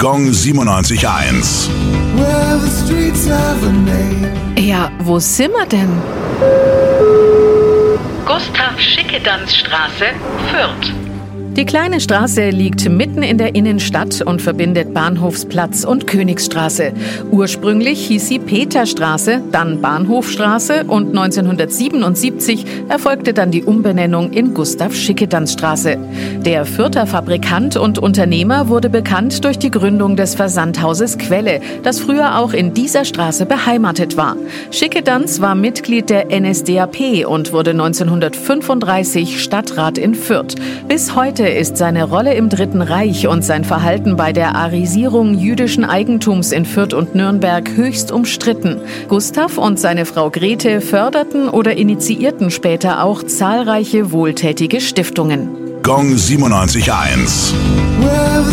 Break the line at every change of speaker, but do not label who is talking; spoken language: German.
Gong 97.1.
Well, the streets have a name.
Ja, wo sind wir denn?
Gustav Schickedanzstraße, Fürth.
Die kleine Straße liegt mitten in der Innenstadt und verbindet Bahnhofsplatz und Königsstraße. Ursprünglich hieß sie Peterstraße, dann Bahnhofstraße und 1977 erfolgte dann die Umbenennung in Gustav Schickedanzstraße. Der Fürther Fabrikant und Unternehmer wurde bekannt durch die Gründung des Versandhauses Quelle, das früher auch in dieser Straße beheimatet war. Schickedanz war Mitglied der NSDAP und wurde 1935 Stadtrat in Fürth. Bis heute ist seine Rolle im Dritten Reich und sein Verhalten bei der Arisierung jüdischen Eigentums in Fürth und Nürnberg höchst umstritten. Gustav und seine Frau Grete förderten oder initiierten später auch zahlreiche wohltätige Stiftungen.
Gong 97.1.
Well,